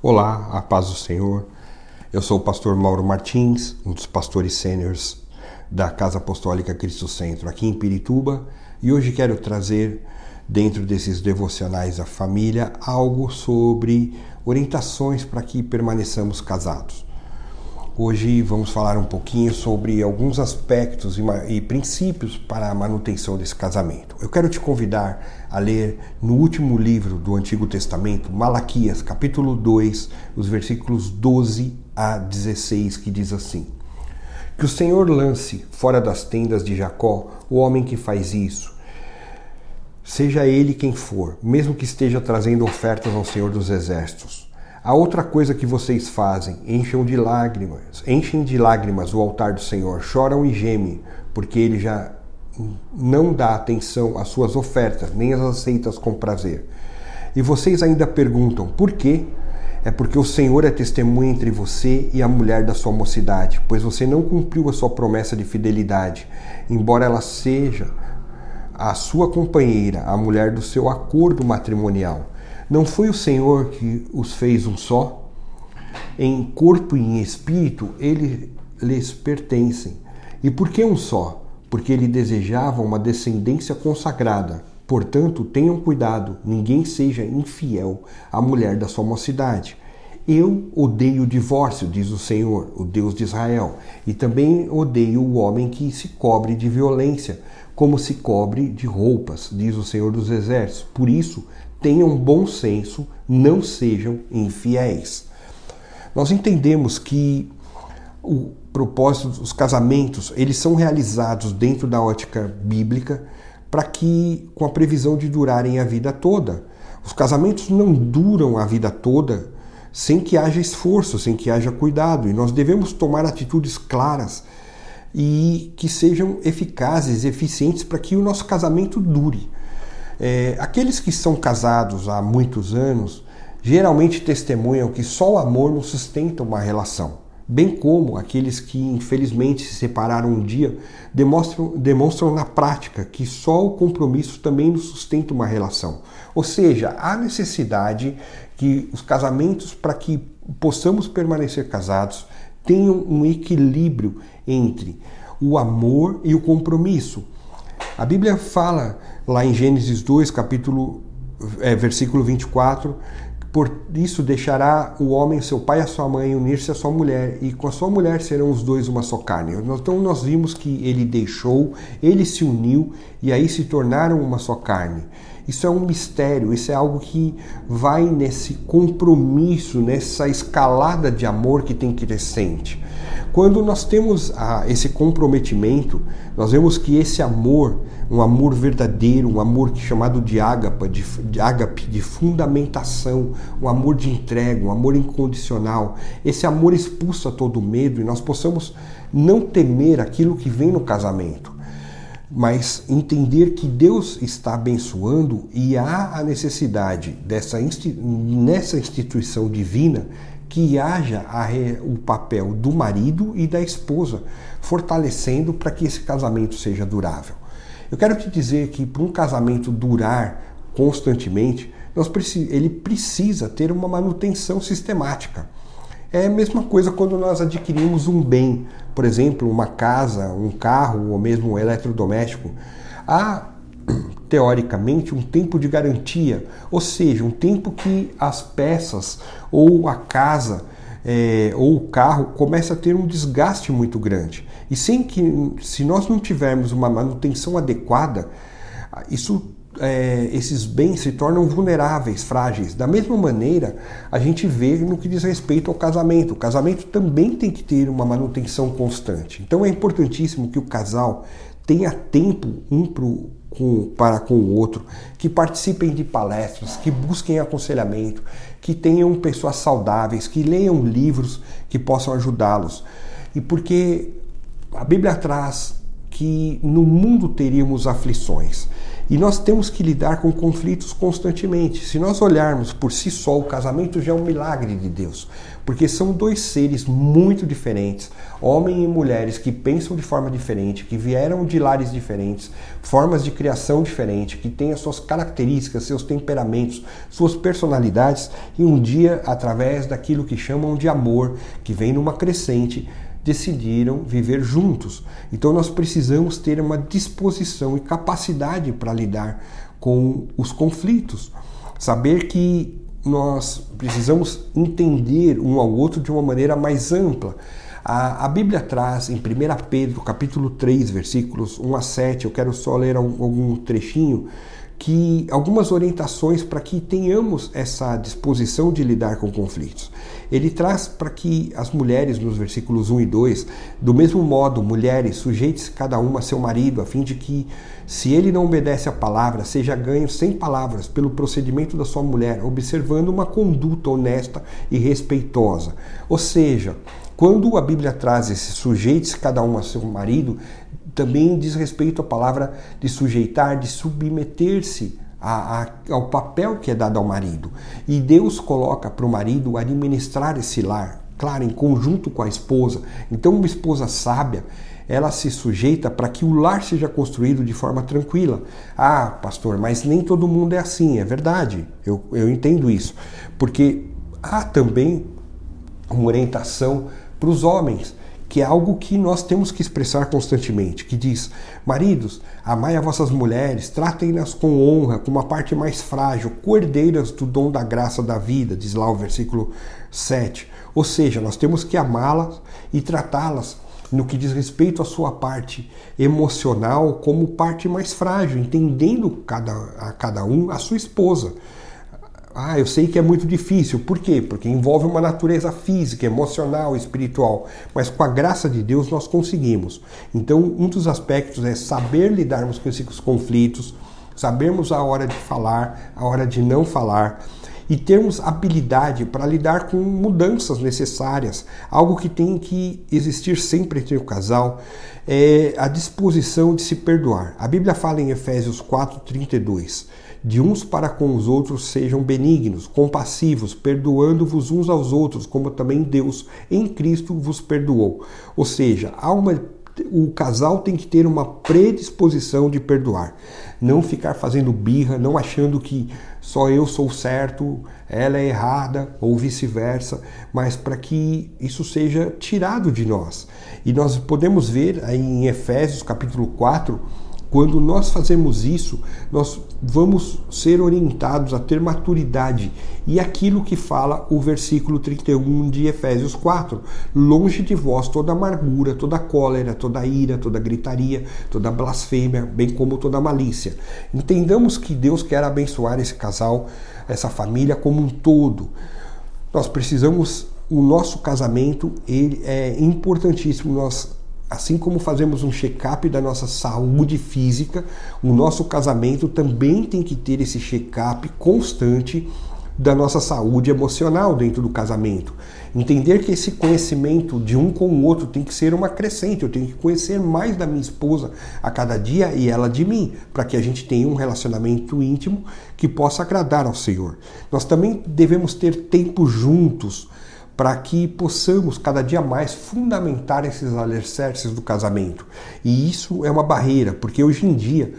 Olá, a paz do Senhor. Eu sou o pastor Mauro Martins, um dos pastores sêniores da Casa Apostólica Cristo Centro aqui em Pirituba, e hoje quero trazer dentro desses devocionais à família algo sobre orientações para que permaneçamos casados. Hoje vamos falar um pouquinho sobre alguns aspectos e, princípios para a manutenção desse casamento. Eu quero te convidar a ler no último livro do Antigo Testamento, Malaquias, capítulo 2, os versículos 12 a 16, que diz assim: Que o Senhor lance fora das tendas de Jacó o homem que faz isso. Seja ele quem for, mesmo que esteja trazendo ofertas ao Senhor dos Exércitos a outra coisa que vocês fazem, enchem de lágrimas, enchem de lágrimas o altar do Senhor, choram e gemem, porque ele já não dá atenção às suas ofertas, nem as aceitas com prazer. E vocês ainda perguntam, por quê? É porque o Senhor é testemunha entre você e a mulher da sua mocidade, pois você não cumpriu a sua promessa de fidelidade, embora ela seja a sua companheira, a mulher do seu acordo matrimonial. Não foi o Senhor que os fez um só? Em corpo e em espírito, eles lhes pertencem. E por que um só? Porque ele desejava uma descendência consagrada. Portanto, tenham cuidado, ninguém seja infiel à mulher da sua mocidade. Eu odeio o divórcio, diz o Senhor, o Deus de Israel, e também odeio o homem que se cobre de violência, como se cobre de roupas, diz o Senhor dos Exércitos. Por isso, tenham bom senso, não sejam infiéis. Nós entendemos que o propósito dos casamentos, eles são realizados dentro da ótica bíblica para que com a previsão de durarem a vida toda. Os casamentos não duram a vida toda sem que haja esforço, sem que haja cuidado, e nós devemos tomar atitudes claras e que sejam eficazes, eficientes para que o nosso casamento dure. É, aqueles que são casados há muitos anos geralmente testemunham que só o amor não sustenta uma relação, bem como aqueles que infelizmente se separaram um dia demonstram, demonstram na prática que só o compromisso também não sustenta uma relação. Ou seja, há necessidade que os casamentos, para que possamos permanecer casados, tenham um equilíbrio entre o amor e o compromisso. A Bíblia fala lá em Gênesis 2, capítulo, é, versículo 24, por isso deixará o homem seu pai e a sua mãe unir-se à sua mulher, e com a sua mulher serão os dois uma só carne. Então nós vimos que ele deixou, ele se uniu e aí se tornaram uma só carne. Isso é um mistério, isso é algo que vai nesse compromisso, nessa escalada de amor que tem crescente. Quando nós temos ah, esse comprometimento, nós vemos que esse amor, um amor verdadeiro, um amor chamado de ágape, de, de ágape, de fundamentação, um amor de entrega, um amor incondicional, esse amor expulsa todo medo e nós possamos não temer aquilo que vem no casamento mas entender que Deus está abençoando e há a necessidade dessa nessa instituição divina que haja o papel do marido e da esposa, fortalecendo para que esse casamento seja durável. Eu quero te dizer que para um casamento durar constantemente, nós, ele precisa ter uma manutenção sistemática. É a mesma coisa quando nós adquirimos um bem, por exemplo, uma casa, um carro ou mesmo um eletrodoméstico. Há teoricamente, um tempo de garantia, ou seja, um tempo que as peças ou a casa é, ou o carro começa a ter um desgaste muito grande. E sem que, se nós não tivermos uma manutenção adequada, isso é, esses bens se tornam vulneráveis, frágeis. Da mesma maneira, a gente vê no que diz respeito ao casamento. O casamento também tem que ter uma manutenção constante. Então é importantíssimo que o casal tenha tempo um pro, com, para com o outro, que participem de palestras, que busquem aconselhamento, que tenham pessoas saudáveis, que leiam livros que possam ajudá-los. E porque a Bíblia traz que no mundo teríamos aflições. E nós temos que lidar com conflitos constantemente. Se nós olharmos por si só, o casamento já é um milagre de Deus, porque são dois seres muito diferentes, homens e mulheres que pensam de forma diferente, que vieram de lares diferentes, formas de criação diferentes, que têm as suas características, seus temperamentos, suas personalidades, e um dia, através daquilo que chamam de amor, que vem numa crescente, decidiram viver juntos. Então nós precisamos ter uma disposição e capacidade para lidar com os conflitos. Saber que nós precisamos entender um ao outro de uma maneira mais ampla. A, a, Bíblia traz em 1 Pedro, capítulo 3, versículos 1 a 7, eu quero só ler algum, trechinho, que algumas orientações para que tenhamos essa disposição de lidar com conflitos. Ele traz para que as mulheres, nos versículos 1 e 2, do mesmo modo, mulheres, sujeitem-se cada uma a seu marido, a fim de que, se ele não obedece à palavra, seja ganho sem palavras pelo procedimento da sua mulher, observando uma conduta honesta e respeitosa. Ou seja, quando a Bíblia traz esse sujeite cada um a seu marido, também diz respeito à palavra de sujeitar, de submeter-se a, a, ao papel que é dado ao marido. E Deus coloca para o marido administrar esse lar, claro, em conjunto com a esposa. Então, uma esposa sábia, ela se sujeita para que o lar seja construído de forma tranquila. Ah, pastor, mas nem todo mundo é assim, é verdade, eu, eu entendo isso. Porque há também uma orientação para os homens que é algo que nós temos que expressar constantemente, que diz: Maridos, amai as vossas mulheres, tratem-nas com honra, como a parte mais frágil, cordeiras do dom da graça da vida, diz lá o versículo 7. Ou seja, nós temos que amá-las e tratá-las no que diz respeito à sua parte emocional como parte mais frágil, entendendo cada, a cada um a sua esposa. Ah, eu sei que é muito difícil. Por quê? Porque envolve uma natureza física, emocional, espiritual. Mas com a graça de Deus nós conseguimos. Então, um dos aspectos é saber lidarmos com esses conflitos, sabermos a hora de falar, a hora de não falar e termos habilidade para lidar com mudanças necessárias. Algo que tem que existir sempre entre o casal é a disposição de se perdoar. A Bíblia fala em Efésios 4:32 de uns para com os outros sejam benignos, compassivos, perdoando-vos uns aos outros, como também Deus em Cristo vos perdoou. Ou seja, há uma o casal tem que ter uma predisposição de perdoar. Não ficar fazendo birra, não achando que só eu sou certo, ela é errada ou vice-versa, mas para que isso seja tirado de nós. E nós podemos ver aí em Efésios capítulo 4 quando nós fazemos isso, nós vamos ser orientados a ter maturidade. E aquilo que fala o versículo 31 de Efésios 4: Longe de vós toda amargura, toda cólera, toda ira, toda gritaria, toda blasfêmia, bem como toda malícia. Entendamos que Deus quer abençoar esse casal, essa família como um todo. Nós precisamos, o nosso casamento ele é importantíssimo nós Assim como fazemos um check-up da nossa saúde física, o nosso casamento também tem que ter esse check-up constante da nossa saúde emocional dentro do casamento. Entender que esse conhecimento de um com o outro tem que ser uma crescente, eu tenho que conhecer mais da minha esposa a cada dia e ela de mim, para que a gente tenha um relacionamento íntimo que possa agradar ao Senhor. Nós também devemos ter tempo juntos para que possamos cada dia mais fundamentar esses alicerces do casamento. E isso é uma barreira, porque hoje em dia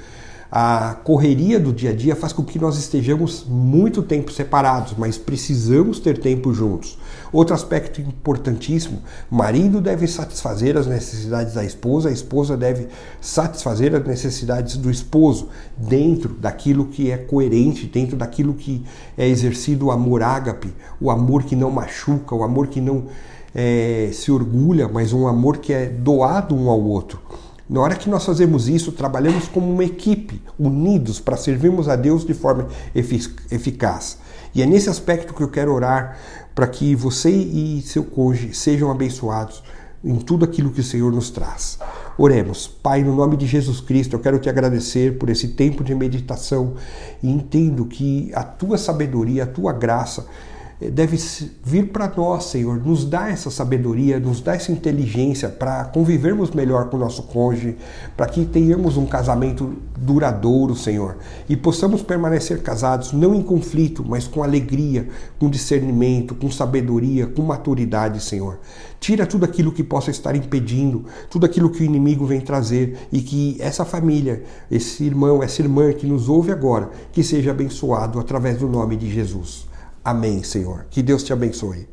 a correria do dia a dia faz com que nós estejamos muito tempo separados, mas precisamos ter tempo juntos. Outro aspecto importantíssimo: marido deve satisfazer as necessidades da esposa, a esposa deve satisfazer as necessidades do esposo, dentro daquilo que é coerente, dentro daquilo que é exercido o amor ágape, o amor que não machuca, o amor que não é, se orgulha, mas um amor que é doado um ao outro. Na hora que nós fazemos isso, trabalhamos como uma equipe, unidos para servirmos a Deus de forma eficaz. E é nesse aspecto que eu quero orar para que você e seu cônjuge sejam abençoados em tudo aquilo que o Senhor nos traz. Oremos. Pai, no nome de Jesus Cristo, eu quero te agradecer por esse tempo de meditação e entendo que a tua sabedoria, a tua graça deve vir para nós, Senhor. Nos dá essa sabedoria, nos dá essa inteligência para convivermos melhor com o nosso cônjuge, para que tenhamos um casamento duradouro, Senhor, e possamos permanecer casados não em conflito, mas com alegria, com discernimento, com sabedoria, com maturidade, Senhor. Tira tudo aquilo que possa estar impedindo, tudo aquilo que o inimigo vem trazer e que essa família, esse irmão, essa irmã que nos ouve agora, que seja abençoado através do nome de Jesus. Amém, Senhor. Que Deus te abençoe.